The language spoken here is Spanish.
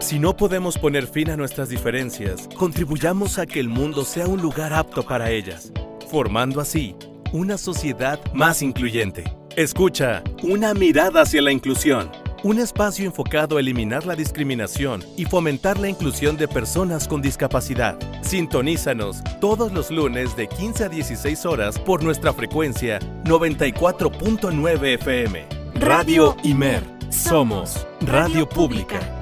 Si no podemos poner fin a nuestras diferencias, contribuyamos a que el mundo sea un lugar apto para ellas, formando así una sociedad más incluyente. Escucha, una mirada hacia la inclusión. Un espacio enfocado a eliminar la discriminación y fomentar la inclusión de personas con discapacidad. Sintonízanos todos los lunes de 15 a 16 horas por nuestra frecuencia 94.9 FM. Radio Imer. Somos Radio Pública.